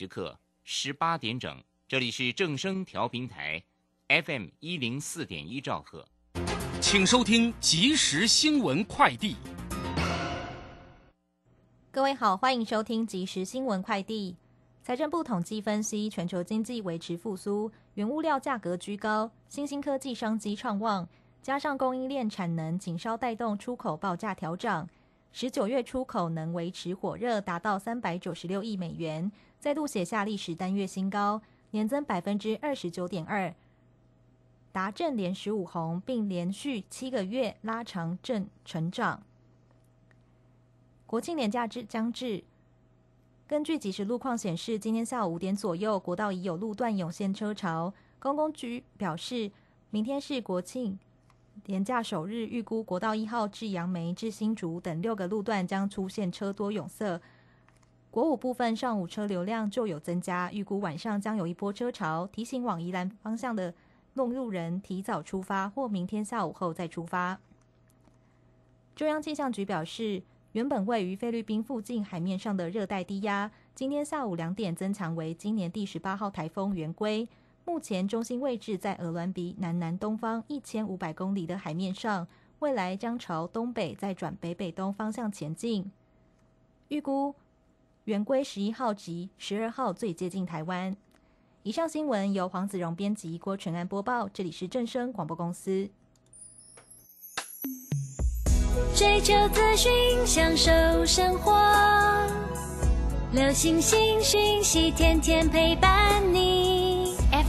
时刻十八点整，这里是正声调频台，FM 一零四点一兆赫，请收听即时新闻快递。各位好，欢迎收听即时新闻快递。财政部统计分析，全球经济维持复苏，原物料价格居高，新兴科技商机畅旺，加上供应链产能紧稍带动出口报价调涨，十九月出口能维持火热，达到三百九十六亿美元，再度写下历史单月新高，年增百分之二十九点二，达正连十五红，并连续七个月拉长正成长。国庆年假至将至。根据即时路况显示，今天下午五点左右，国道已有路段涌现车潮。公共局表示，明天是国庆年假首日，预估国道一号至杨梅至新竹等六个路段将出现车多拥塞。国五部分上午车流量就有增加，预估晚上将有一波车潮，提醒往宜兰方向的弄路人提早出发，或明天下午后再出发。中央气象局表示。原本位于菲律宾附近海面上的热带低压，今天下午两点增强为今年第十八号台风圆规。目前中心位置在俄銮鼻南南东方一千五百公里的海面上，未来将朝东北再转北北东方向前进。预估圆规十一号及十二号最接近台湾。以上新闻由黄子荣编辑，郭纯安播报。这里是正声广播公司。追求资讯，享受生活。流星星讯息，天天陪伴。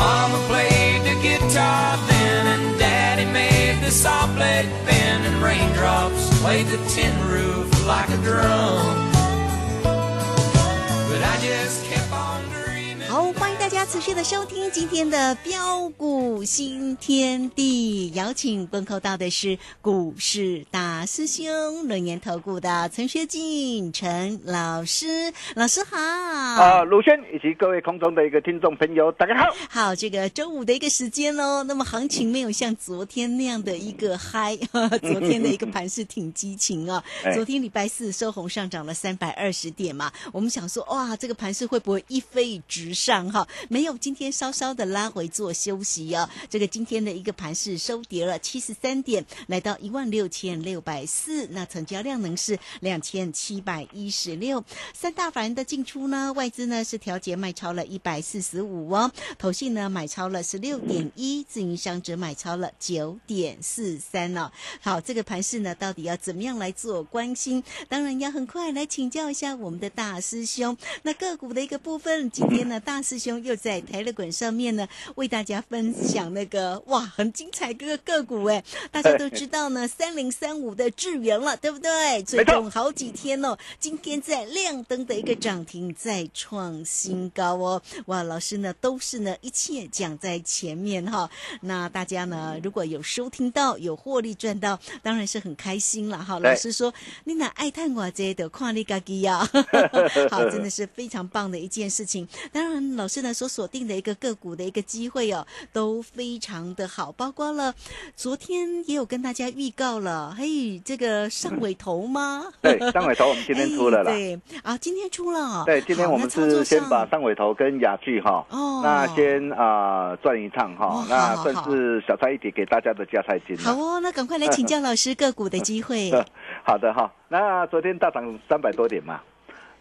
Mama played the guitar then, and Daddy made the saw blade bend, and raindrops played the tin roof like a drum. But I just dreaming. 好，欢迎大家持续的收听今天的标股新天地，邀请问候到的是股市大师兄轮研投顾的陈学进陈老师，老师好。啊，鲁轩以及各位空中的一个听众朋友，大家好。好，这个周五的一个时间哦，那么行情没有像昨天那样的一个嗨，昨天的一个盘是挺激情哦。昨天礼拜四收红上涨了三百二十点嘛，我们想说哇，这个盘是会不会一飞直上哈？没有，今天稍稍的拉回做休息哦。这个今天的一个盘是收跌了七十三点，来到一万六千六百四。那成交量能是两千七百一十六。三大法人的进出呢，外资呢是调节卖超了一百四十五哦，投信呢买超了十六点一，自营商则买超了九点四三哦。好，这个盘势呢，到底要怎么样来做关心？当然要很快来请教一下我们的大师兄。那个股的一个部分，今天呢，大师兄。又在台乐滚上面呢，为大家分享那个哇，很精彩个个股哎，大家都知道呢，三零三五的智源了，对不对？最近好几天哦，今天在亮灯的一个涨停再创新高哦，哇，老师呢都是呢一切讲在前面哈，那大家呢如果有收听到有获利赚到，当然是很开心了哈。老师说你哪爱探我这的跨利嘎吉呀，好，真的是非常棒的一件事情，当然。然老师呢所锁定的一个个股的一个机会哦，都非常的好，包括了昨天也有跟大家预告了，嘿，这个上尾头吗？对，上尾头我们今天出了啦。哎对啊，今天出了。对，今天我们是先把上尾头跟雅聚哈，哦那先啊转一趟哈哦，那算是小菜一碟给大家的加菜金了。好哦，那赶快来请教老师个股的机会。好的哈，那昨天大涨三百多点嘛，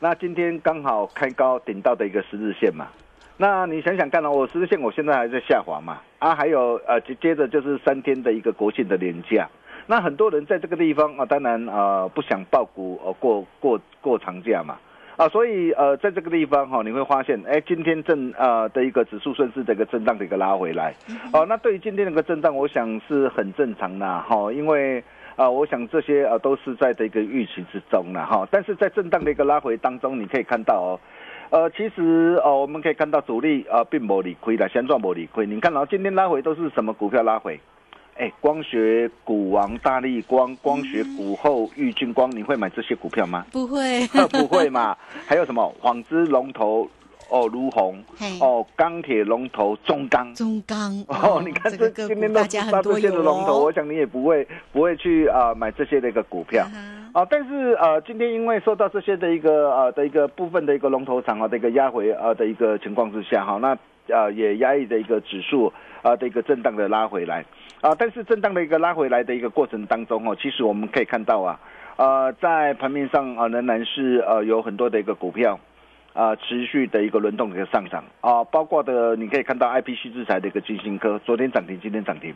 那今天刚好开高顶到的一个十日线嘛，那你想想看哦，我十日线我现在还在下滑嘛，啊，还有呃接接着就是三天的一个国庆的连假，那很多人在这个地方啊，当然呃不想报股呃过过过长假嘛。啊，所以呃，在这个地方哈、你会发现，哎，今天正呃的一个指数顺势的一个震荡的一个拉回来，哦，那对于今天那个震荡，我想是很正常的哈、因为啊、我想这些啊都是在的一个预期之中了哈。但是在震荡的一个拉回当中，你可以看到哦，呃，其实哦我们可以看到主力呃并没理亏的，先赚没理亏。你看哦，今天拉回都是什么股票拉回？哎，光学股王大力光、光学股后玉俊光，你会买这些股票吗？不会，不会嘛？还有什么纺织龙头哦，如虹哦，钢铁龙头中钢。中钢哦，你看这今天都股大家杀这些的龙头，哦我想你也不会不会去啊、买这些的一个股票。啊，但是呃，今天因为受到这些的一个呃的一个部分的一个龙头厂啊的一个压回啊的一个情况之下哈，那呃也压抑的一个指数啊的一个震荡的拉回来啊，但是震荡的一个拉回来的一个过程当中哦，其实我们可以看到啊，呃，在盘面上啊仍然是呃有很多的一个股票。啊、持续的一个轮动的一个上涨。啊、包括的你可以看到 IPC 制裁的一个金星科，昨天涨停，今天涨停，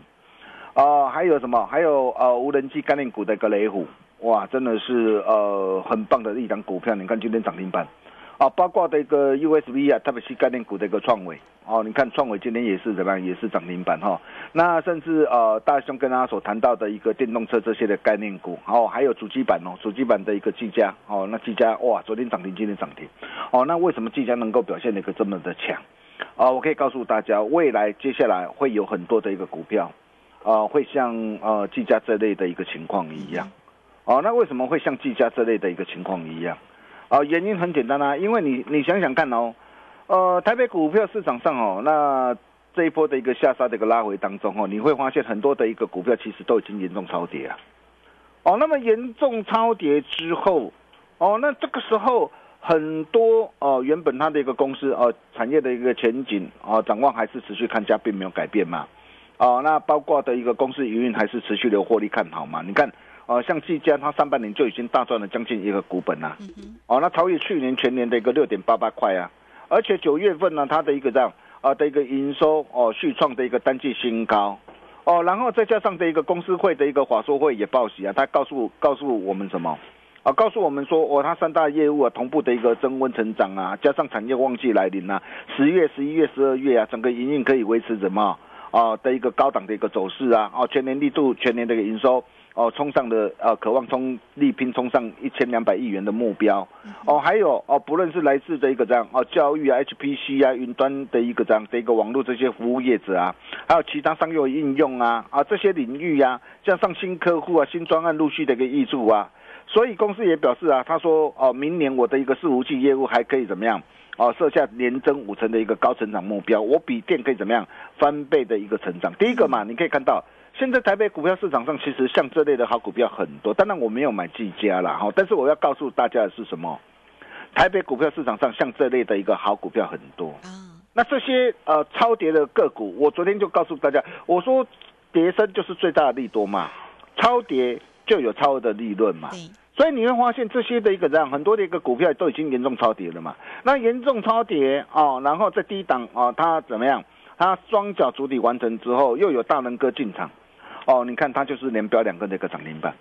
啊、还有什么？还有呃无人机概念股的一个雷虎，哇，真的是呃很棒的一档股票，你看今天涨停板，啊，包括的一个 U S B 啊，特别是概念股的一个创伟，哦，你看创伟今天也是怎么样，也是涨停板哈、那甚至呃大兄跟大家所谈到的一个电动车这些的概念股，哦，还有主机板哦，主机板的一个技嘉，哦，那技嘉哇，昨天涨停，今天涨停，哦，那为什么技嘉能够表现的一个这么的强？啊、我可以告诉大家，未来接下来会有很多的一个股票，啊，会像呃技嘉这类的一个情况一样，哦，那为什么会像技嘉这类的一个情况一样？啊，原因很简单啊，因为你你想想看哦，呃，台北股票市场上哦，那这一波的一个下杀的一个拉回当中哦，你会发现很多的一个股票其实都已经严重超跌啊。哦，那么严重超跌之后，哦，那这个时候很多哦、原本它的一个公司哦、产业的一个前景哦、展望还是持续看佳，并没有改变嘛。哦，那包括的一个公司营运还是持续的获利看好嘛？你看，呃，像技嘉，它上半年就已经大赚了将近一个股本啦、哦，那超越去年全年的一个六点八八块啊，而且九月份呢，它的一个这样啊、的一个营收哦续创的一个单季新高。哦，然后再加上这一个公司会的一个法说会也报喜啊，他告诉告诉我们什么？啊，告诉我们说，哦，它三大业务啊同步的一个增温成长啊，加上产业旺季来临啊，十月、十一月、十二月啊，整个营运可以维持什么？啊的一个高档的一个走势啊，哦，全年力度、全年的一个营收哦，冲上的呃，渴望冲力拼冲上一千两百亿元的目标哦，还有哦，不论是来自的一个这样哦，教育啊、HPC 啊、云端的一个这样的一个网络这些服务业者啊，还有其他商业应用啊啊这些领域啊，加上新客户啊、新专案陆续的一个益助啊。所以公司也表示啊，他说哦，明年我的一个伺服器业务还可以怎么样？哦，设下年增五成的一个高成长目标，我比电可以怎么样翻倍的一个成长？第一个嘛，你可以看到，现在台北股票市场上其实像这类的好股票很多，当然我没有买技嘉啦，哈，但是我要告诉大家的是什么？台北股票市场上像这类的一个好股票很多，啊，那这些呃超跌的个股，我昨天就告诉大家，我说跌升就是最大的利多嘛，超跌就有超额的利润嘛。所以你会发现这些的一个这样很多的一个股票都已经严重超跌了嘛。那严重超跌哦，然后在低档哦，它怎么样？它双脚主体完成之后，又有大能哥进场，哦，你看它就是连标两根的一个涨停板。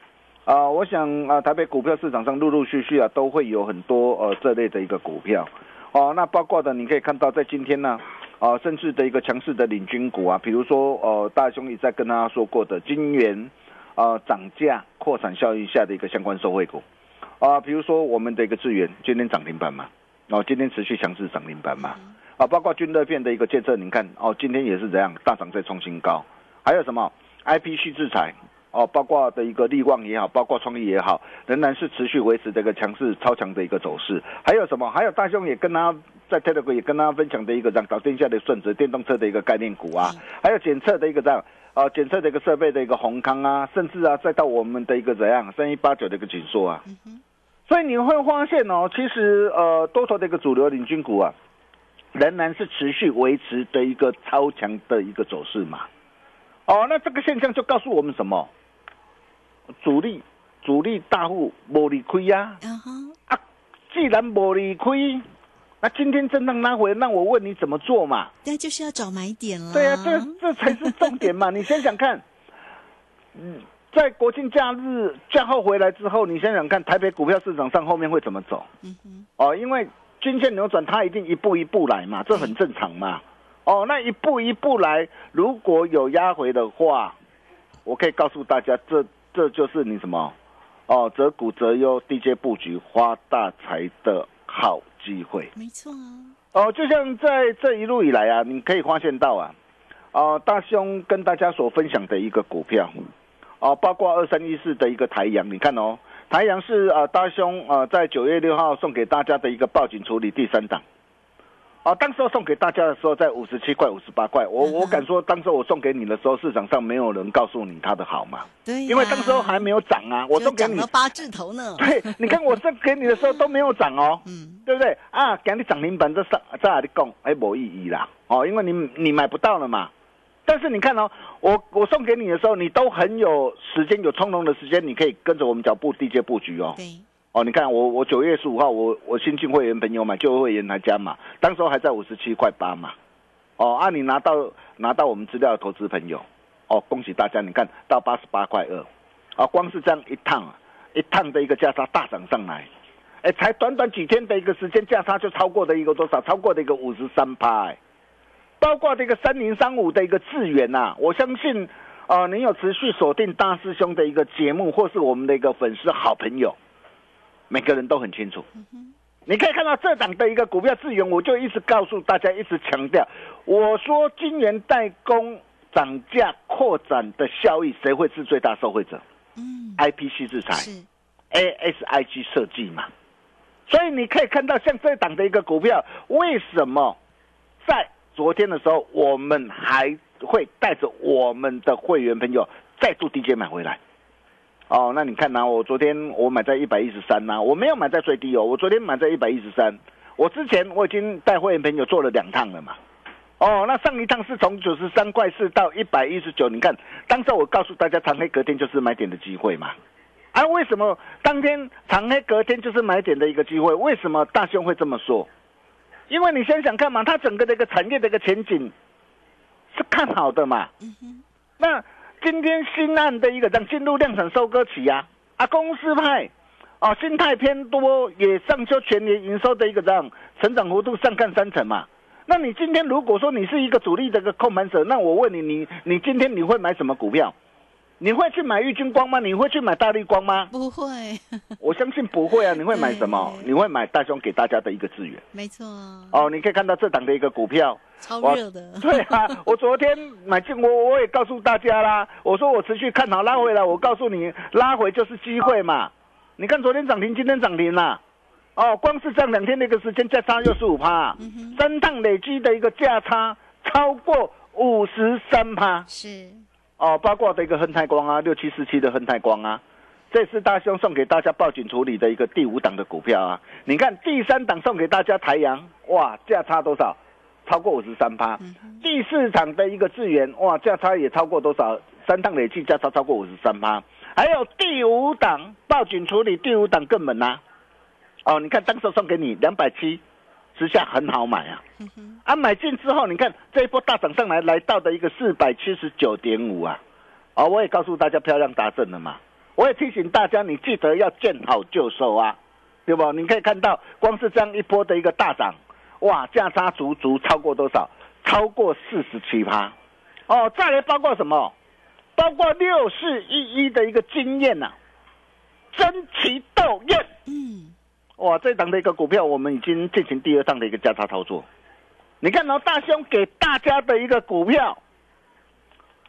啊、我想啊、台北股票市场上陆陆续续啊，都会有很多呃这类的一个股票，哦，那包括的你可以看到在今天呢，啊、甚至的一个强势的领军股啊，比如说呃大兄一再跟大家说过的金元，啊涨价扩产效应下的一个相关受惠股，啊、比如说我们的一个智源今天涨停板嘛，哦，今天持续强势涨停板嘛，啊，包括军乐片的一个建设，你看哦，今天也是这样大涨再创新高，还有什么？IP 系制裁。哦，包括的一个力旺也好，包括创意也好，仍然是持续维持这个强势超强的一个走势。还有什么？还有大兄也跟他在 Telegram 也跟大家分享的一个让搞天下的顺子电动车的一个概念股啊，还有检测的一个这样啊检测的一个设备的一个宏康啊，甚至啊再到我们的一个怎样三一八九的一个紧缩啊，所以你会发现哦，其实呃多头的一个主流领军股啊，仍然是持续维持的一个超强的一个走势嘛。哦，那这个现象就告诉我们什么？主力主力大户无理亏呀、啊！既然无理亏，那今天震荡拉回，那我问你怎么做嘛？那就是要找买点了。对啊，这这才是重点嘛！你想想看，嗯，在国庆假日假后回来之后，你想想看，台北股票市场上后面会怎么走？嗯哼，哦，因为均线扭转，它一定一步一步来嘛，这很正常嘛。哦，那一步一步来，如果有压回的话，我可以告诉大家，这这就是你什么？哦，择股择优，低阶布局，发大财的好机会。没错啊，哦，就像在这一路以来啊，你可以发现到啊，啊、大兄跟大家所分享的一个股票，哦、包括二三一四的一个台阳，你看哦，台阳是啊、大兄啊、在九月六号送给大家的一个报警处理第三档。啊，当时候送给大家的时候，在五十七块、五十八块，我我敢说，当时我送给你的时候，市场上没有人告诉你它的好嘛，对呀，因为当时候还没有涨啊。我就送给你八字头呢。对，你看我送给你的时候都没有涨哦。嗯，对不对啊？给你涨停板这上在哪里供？哎，没意义啦，哦，因为你你买不到了嘛。但是你看哦，我我送给你的时候，你都很有时间，有从容的时间，你可以跟着我们脚步低阶布局哦。对，哦，你看我我九月十五号，我我新进会员朋友买，旧会员来加嘛，当时候还在五十七块八嘛。哦，啊，你拿到拿到我们资料的投资朋友，哦，恭喜大家，你看到八十八块二，啊，光是这样一趟，一趟的一个价差大涨上来，哎，才短短几天的一个时间，价差就超过的一个多少？超过的一个五十三趴，包括这个三零三五的一个智源呐，我相信，啊，你有持续锁定大师兄的一个节目，或是我们的一个粉丝好朋友，每个人都很清楚。你可以看到这档的一个股票资源，我就一直告诉大家，一直强调，我说晶圆代工涨价扩展的效益，谁会是最大受惠者嗯，？IPC 制裁是，，ASIG 设计嘛。所以你可以看到，像这档的一个股票，为什么在昨天的时候，我们还会带着我们的会员朋友再度低阶买回来？哦，那你看呢、我昨天我买在一百一十三呐，我没有买在最低哦，我昨天买在一百一十三。我之前我已经带会员朋友做了两趟了嘛。哦，那上一趟是从九十三块四到一百一十九，你看当时我告诉大家，长黑隔天就是买点的机会嘛。啊，为什么当天长黑隔天就是买点的一个机会？为什么大兄会这么说？因为你想想看嘛，它整个的一个产业的一个前景是看好的嘛。那今天新案的一个让进入量产收割期啊、啊，公司派哦，心态偏多，也上修全年营收的一个账成长幅度上看三成嘛。那你今天如果说你是一个主力的一个控盘者，那我问你，你你今天你会买什么股票？你会去买玉金光吗？你会去买大力光吗？不会，我相信不会啊！你会买什么？你会买大兄给大家的一个资源没错，哦。你可以看到这档的一个股票，超我热的。对啊，我昨天买进，我我也告诉大家啦，我说我持续看好拉回来，我告诉你，拉回就是机会嘛。你看昨天涨停，今天涨停啦，哦，光是这样两天的一个时间价差六十五趴，三趟累积的一个价差超过五十三趴。是，哦，包括的一个亨泰光啊，六七四七的亨泰光啊，这是大兄送给大家报警处理的一个第五档的股票啊。你看第三档送给大家台阳，哇，价差多少？超过五十三趴。第四场的一个智源，哇，价差也超过多少？三档累计价差超过五十三趴。还有第五档报警处理，第五档更猛啊！哦，你看当时送给你两百七，之下很好买啊。啊，买进之后，你看这一波大涨上来，来到的一个四百七十九点五啊，啊、我也告诉大家漂亮达阵了嘛，我也提醒大家，你记得要见好就收啊，对不？你可以看到，光是这样一波的一个大涨，哇，价差足足超过多少？超过四十七趴，哦，再来包括什么？包括六四一一的一个经验呐、争奇斗艳。嗯，哇，这档的一个股票，我们已经进行第二档的一个价差操作。你看到、大兄给大家的一个股票，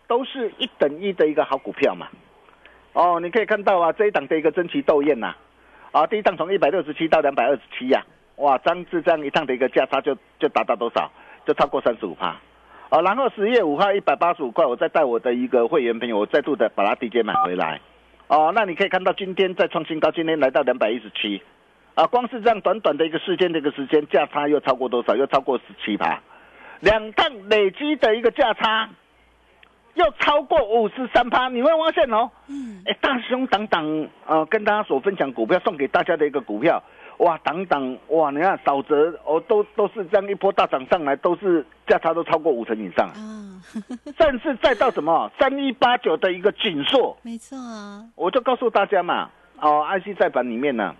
都是一等一的一个好股票嘛。哦，你可以看到啊，这一档的一个争奇斗艳呐、啊，第一档从一百六十七到两百二十七呀，哇，张志这样一趟的一个价差就就达到多少？就超过三十五趴。哦，然后十月五号一百八十五块，我再带我的一个会员朋友，我再度的把它低阶买回来。哦，那你可以看到今天再创新高，今天来到两百一十七。啊，光是这样短短的一个时间的一个时间，价差又超过多少？又超过十七趴。两趟累积的一个价差，又超过五十三趴。你会发现哦，嗯，哎，大兄等等，呃，跟大家所分享股票送给大家的一个股票。哇，等等，哇，你看少则哦，都都是这样一波大涨上来，都是价差都超过五成以上，嗯，甚至再到什么三一八九的一个紧缩，没错啊，我就告诉大家嘛，哦，IC 在板里面呢，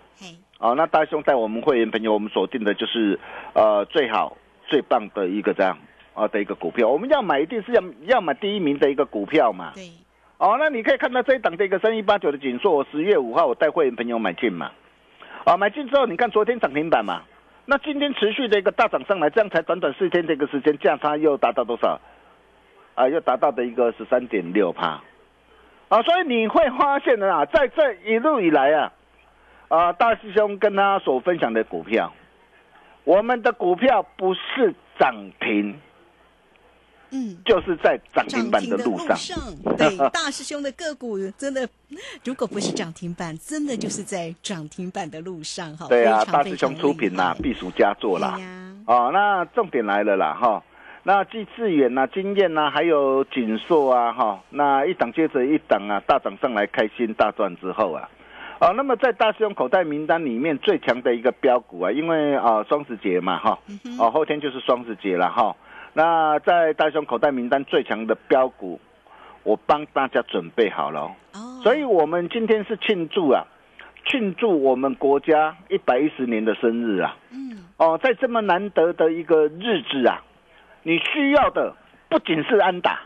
哦，那大兄带我们会员朋友，我们锁定的就是呃最好最棒的一个这样啊的一个股票，我们要买一定是要要买第一名的一个股票嘛，对，哦，那你可以看到这一档这个三一八九的紧缩，我十月五号我带会员朋友买进嘛。啊，买进之后，你看昨天涨停板嘛，那今天持续的一个大涨上来，这样才短短四天这个时间，价差又达到多少？啊，又达到的一个十三点六帕，啊，所以你会发现的啊，在这一路以来啊，啊，大师兄跟他所分享的股票，我们的股票不是涨停。嗯，就是在涨停板的路上。对，大师兄的个股真的，如果不是涨停板，真的就是在涨停板的路上哈。对啊，大师兄出品啦，必属佳作啦。哦，那重点来了啦哈。那继致远呐、经验呐，还有锦硕啊哈，那一档接着一档啊，大涨上来，开心大赚之后啊，哦，那么在大师兄口袋名单里面最强的一个标股啊，因为啊双十节嘛哈，哦后天就是双十节了哈。那在大雄口袋名单最强的标股，我帮大家准备好了哦。所以我们今天是庆祝啊，庆祝我们国家一百一十年的生日啊。嗯。哦，在这么难得的一个日子啊，你需要的不仅是安打，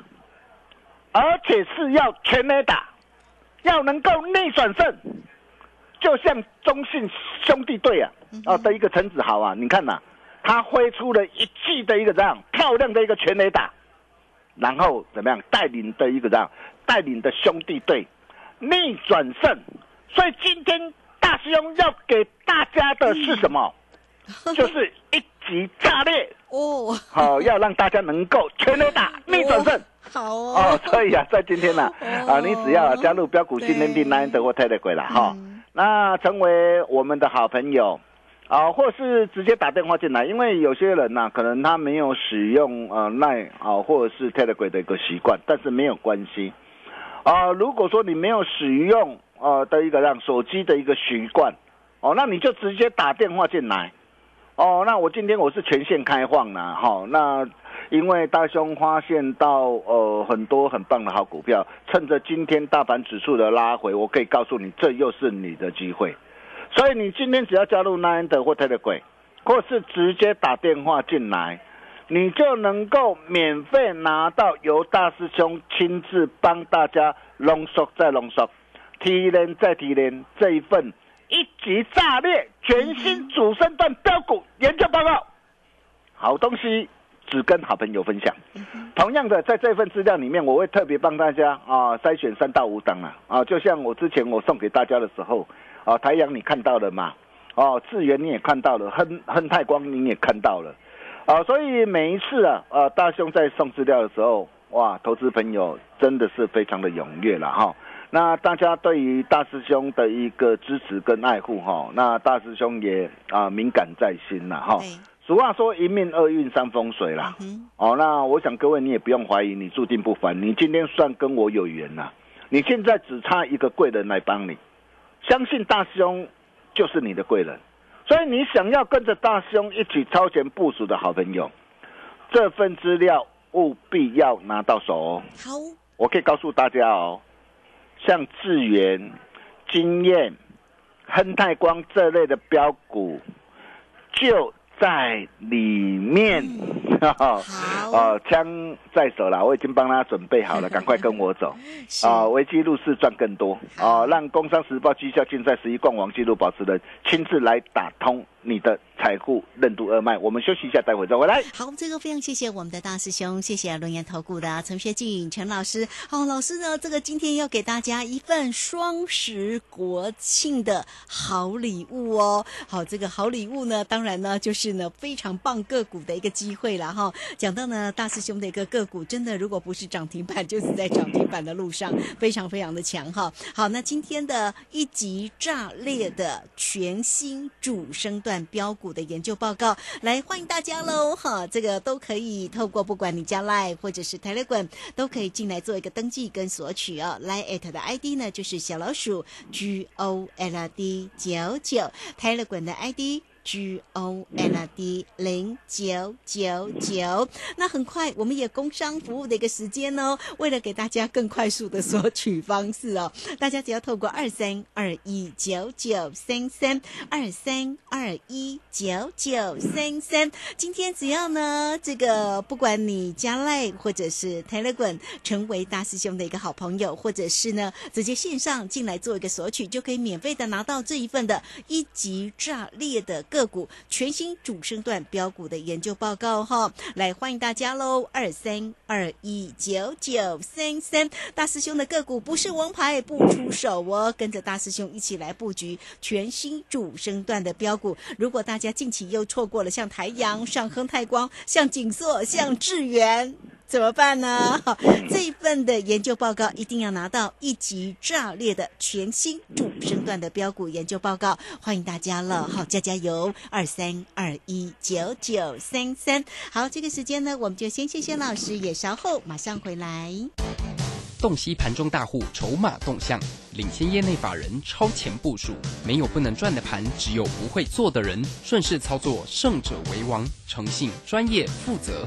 而且是要全垒打，要能够逆转胜，就像中信兄弟队啊，啊的一个陈子豪啊，你看呐。他挥出了一记的一个这样漂亮的一个全垒打，然后怎么样带领的一个这样带领的兄弟队逆转胜，所以今天大师兄要给大家的是什么？就是一级炸裂 哦！好，要让大家能够全垒打逆转胜。好哦，所以啊，在今天呢，啊，你只要加入标股新天地 Nine 德国泰德鬼了哈，那成为我们的好朋友。啊，或是直接打电话进来，因为有些人呐，可能他没有使用呃 Line 啊，或者是 Telegram 的一个习惯，但是没有关系。啊，如果说你没有使用呃的一个让手机的一个习惯，哦，那你就直接打电话进来。哦，那我今天我是全线开放的哈，那因为大兄发现到呃很多很棒的好股票，趁着今天大盘指数的拉回，我可以告诉你，这又是你的机会。所以你今天只要加入 Nine 的或 t e l e g r 或是直接打电话进来，你就能够免费拿到由大师兄亲自帮大家浓缩再浓缩、提炼再提炼这一份一级炸裂全新主升段标股研究报告。好东西只跟好朋友分享。同样的，在这份资料里面，我会特别帮大家啊筛选三到五档啊啊，就像我之前我送给大家的时候。啊，太阳你看到了吗？哦，智源你也看到了，亨亨泰光你也看到了，啊，所以每一次啊，啊，大兄在送资料的时候，哇，投资朋友真的是非常的踊跃了哈。那大家对于大师兄的一个支持跟爱护哈，那大师兄也啊敏感在心了哈。俗话说一命二运三风水啦。哦，那我想各位你也不用怀疑，你注定不凡，你今天算跟我有缘呐。你现在只差一个贵人来帮你。相信大师兄就是你的贵人，所以你想要跟着大师兄一起超前部署的好朋友，这份资料务必要拿到手哦。好，我可以告诉大家哦，像智源、经验、亨泰光这类的标股，就在里面。好，哦，枪在手了，我已经帮他准备好了，赶快跟我走。啊，危机入市赚更多啊！让《工商时报》绩效竞赛十一冠王纪录保持人亲自来打通你的财富任督二脉。我们休息一下，待会再回来。好，这个非常谢谢我们的大师兄，谢谢轮研投顾的陈学进陈老师。好，老师呢，这个今天要给大家一份双十国庆的好礼物哦。好，这个好礼物呢，当然呢就是呢非常棒个股的一个机会了哈。讲到呢大师兄的一个个股，真的如果不是涨停板，就是在涨停板的路上，非常非常的强哈。好，那今天的一级炸裂的全新主升段标股的研究报告，来欢迎大家喽哈！这个都可以透过不管你加 Line 或者是 Telegram，都可以进来做一个登记跟索取哦。Line at 的 ID 呢就是小老鼠 G O L D 九九，Telegram 的 ID。G O L D 零九九九，那很快我们也工商服务的一个时间哦。为了给大家更快速的索取方式哦，大家只要透过二三二一九九三三二三二一九九三三，今天只要呢这个不管你加赖或者是 Telegram 成为大师兄的一个好朋友，或者是呢直接线上进来做一个索取，就可以免费的拿到这一份的一级炸裂的个股全新主升段标股的研究报告哈，来欢迎大家喽！二三二一九九三三，大师兄的个股不是王牌不出手哦，跟着大师兄一起来布局全新主升段的标股。如果大家近期又错过了像台阳、像亨泰光、像景硕、像智源。怎么办呢？这一份的研究报告一定要拿到一级炸裂的全新主升段的标股研究报告，欢迎大家了，好加加油！二三二一九九三三，好，这个时间呢，我们就先谢谢老师，也稍后马上回来。洞悉盘中大户筹码动向，领先业内法人超前部署。没有不能赚的盘，只有不会做的人。顺势操作，胜者为王。诚信、专业、负责，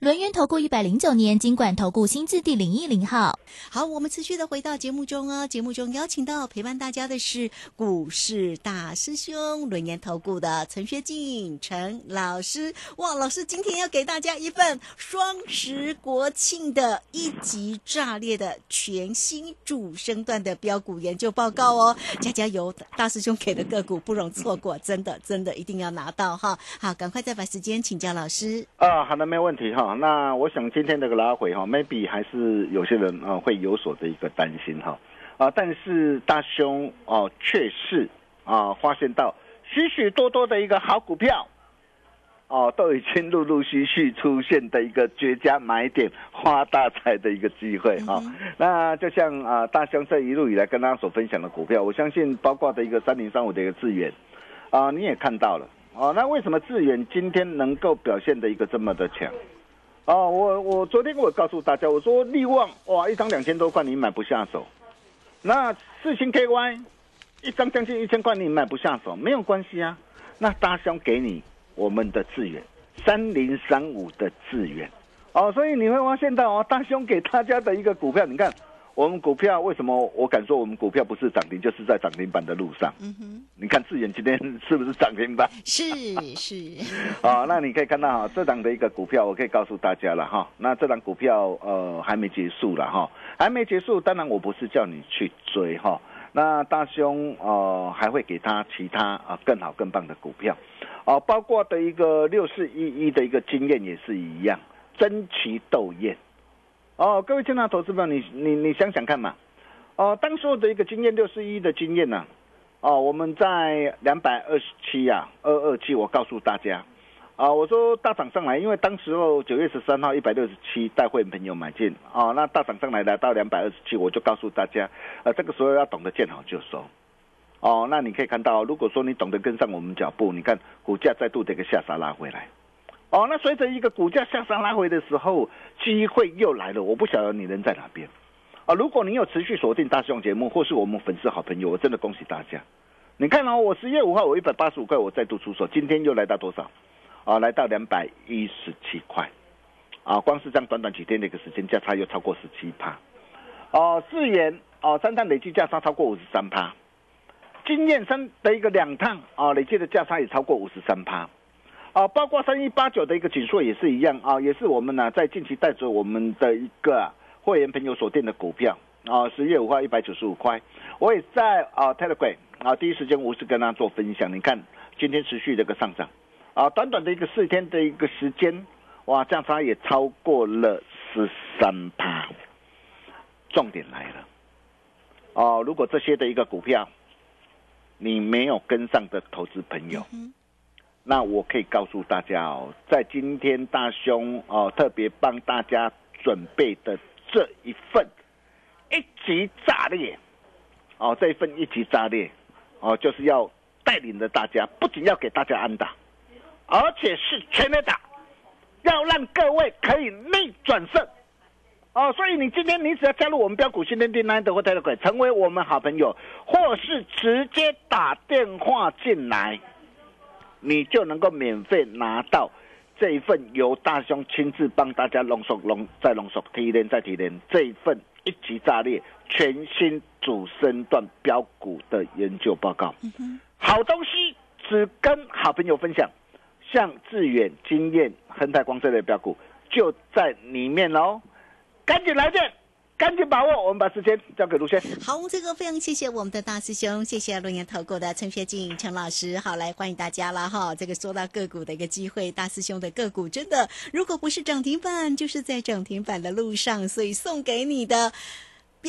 轮源投顾一百零九年金管投顾新字第零一零号。好，我们持续的回到节目中哦。节目中邀请到陪伴大家的是股市大师兄轮研投顾的陈学进陈老师。哇，老师今天要给大家一份双十国庆的一级炸裂的全新主升段的标股研究报告哦。加加油，大师兄给的个股不容错过，真的真的一定要拿到哈。好，赶快再把时间请教老师。啊，好的，没有问题哈。那我想今天这个拉回哈，maybe 还是有些人啊会有所的一个担心哈啊，但是大兄哦却是啊发现到许许多多的一个好股票哦，都已经陆陆续续出现的一个绝佳买点，发大财的一个机会哈。那就像啊大兄这一路以来跟大家所分享的股票，我相信包括的一个三零三五的一个资源啊，你也看到了哦。那为什么智远今天能够表现的一个这么的强？哦，我我昨天我告诉大家，我说利旺哇，一张两千多块你买不下手，那四星 KY 一张将近一千块你买不下手，没有关系啊。那大兄给你我们的资源三零三五的资源，哦，所以你会发现到哦，大兄给大家的一个股票，你看。我们股票为什么我敢说我们股票不是涨停，就是在涨停板的路上？嗯哼，你看智远今天是不是涨停板？是是。啊，那你可以看到哈，这档的一个股票，我可以告诉大家了哈。那这档股票呃还没结束了哈，还没结束。当然我不是叫你去追哈。那大兄呃还会给他其他啊更好更棒的股票，哦，包括的一个六四一一的一个经验也是一样，争奇斗艳。哦，各位亲爱的投资朋友，你你你想想看嘛，哦，当所有的一个经验六十一的经验呢，哦，我们在两百二十七呀，二二七，我告诉大家，啊，我说大涨上来，因为当时候九月十三号一百六十七带会朋友买进哦，那大涨上来来到两百二十七，我就告诉大家，呃，这个时候要懂得见好就收。哦，那你可以看到，如果说你懂得跟上我们脚步，你看股价再度的一个下杀拉回来。哦，那随着一个股价向上拉回的时候，机会又来了。我不晓得你人在哪边。啊，如果你有持续锁定大雄节目，或是我们粉丝好朋友，我真的恭喜大家。你看哦，我十月五号我一百八十五块，我再度出手，今天又来到多少？啊，来到两百一十七块。啊，光是这样短短几天的一个时间，价差又超过十七趴。哦，四元哦，三趟累计价差超过五十三趴。经验三的一个两趟啊，累计的价差也超过五十三趴。啊，包括三一八九的一个紧缩也是一样啊，也是我们呢在近期带着我们的一个会员朋友锁定的股票啊，十月五号一百九十五块，我也在啊 Telegram 啊第一时间无私跟他做分享。你看今天持续的一个上涨啊，短短的一个四天的一个时间，哇，价差也超过了十三趴。重点来了哦，如果这些的一个股票你没有跟上的投资朋友。那我可以告诉大家哦，在今天大兄哦特别帮大家准备的这一份一级炸裂哦，这一份一级炸裂哦，就是要带领着大家，不仅要给大家安打，而且是全面打，要让各位可以逆转胜哦。所以你今天你只要加入我们标股新天地 nine 或 t e l e g r 成为我们好朋友，或是直接打电话进来。你就能够免费拿到这一份由大兄亲自帮大家浓缩、浓再浓缩、提炼再提炼这一份一级炸裂全新主升段标股的研究报告。好东西只跟好朋友分享，像致远、经验、恒泰光这类标股就在里面喽，赶紧来电！赶紧把握，我们把时间交给卢轩。好，这个非常谢谢我们的大师兄，谢谢龙岩投顾的陈学静陈老师。好，来欢迎大家了哈。这个说到个股的一个机会，大师兄的个股真的，如果不是涨停板，就是在涨停板的路上，所以送给你的。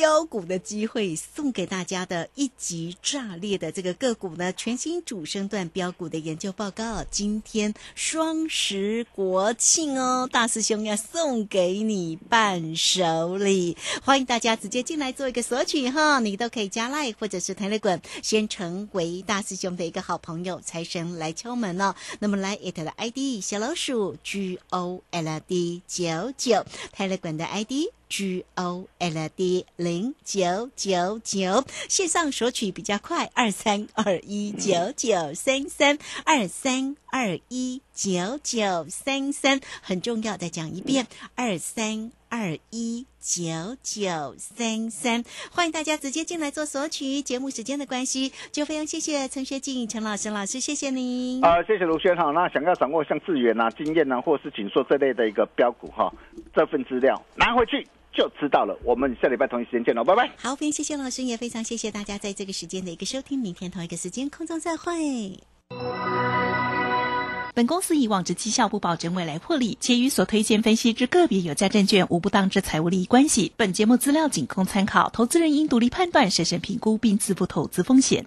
标股的机会送给大家的一级炸裂的这个个股呢，全新主升段标股的研究报告。今天双十国庆哦，大师兄要送给你伴手礼，欢迎大家直接进来做一个索取哈，你都可以加赖或者是台内滚，先成为大师兄的一个好朋友，财神来敲门哦。那么来 it 的 ID 小老鼠 G O L D 九九，台内滚的 ID。G O L D 零九九九线上索取比较快，二三二一九九三三二三二一九九三三很重要，再讲一遍，二三二一九九三三，欢迎大家直接进来做索取。节目时间的关系，就非常谢谢陈学静陈老师老师，谢谢您。啊，谢谢卢轩哈。那想要掌握像智远啊、经验啊，或是锦硕这类的一个标股哈，这份资料拿回去。就知道了。我们下礼拜同一时间见喽，拜拜。好，非常谢谢老师，也非常谢谢大家在这个时间的一个收听。明天同一个时间空中再会。本公司以往之绩效不保证未来获利，且与所推荐分析之个别有价证券无不当之财务利益关系。本节目资料仅供参考，投资人应独立判断、审慎评估并自负投资风险。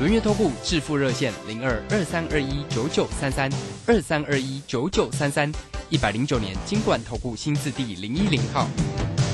轮月投顾致富热线零二二三二一九九三三二三二一九九三三一百零九年金管投顾新字第零一零号。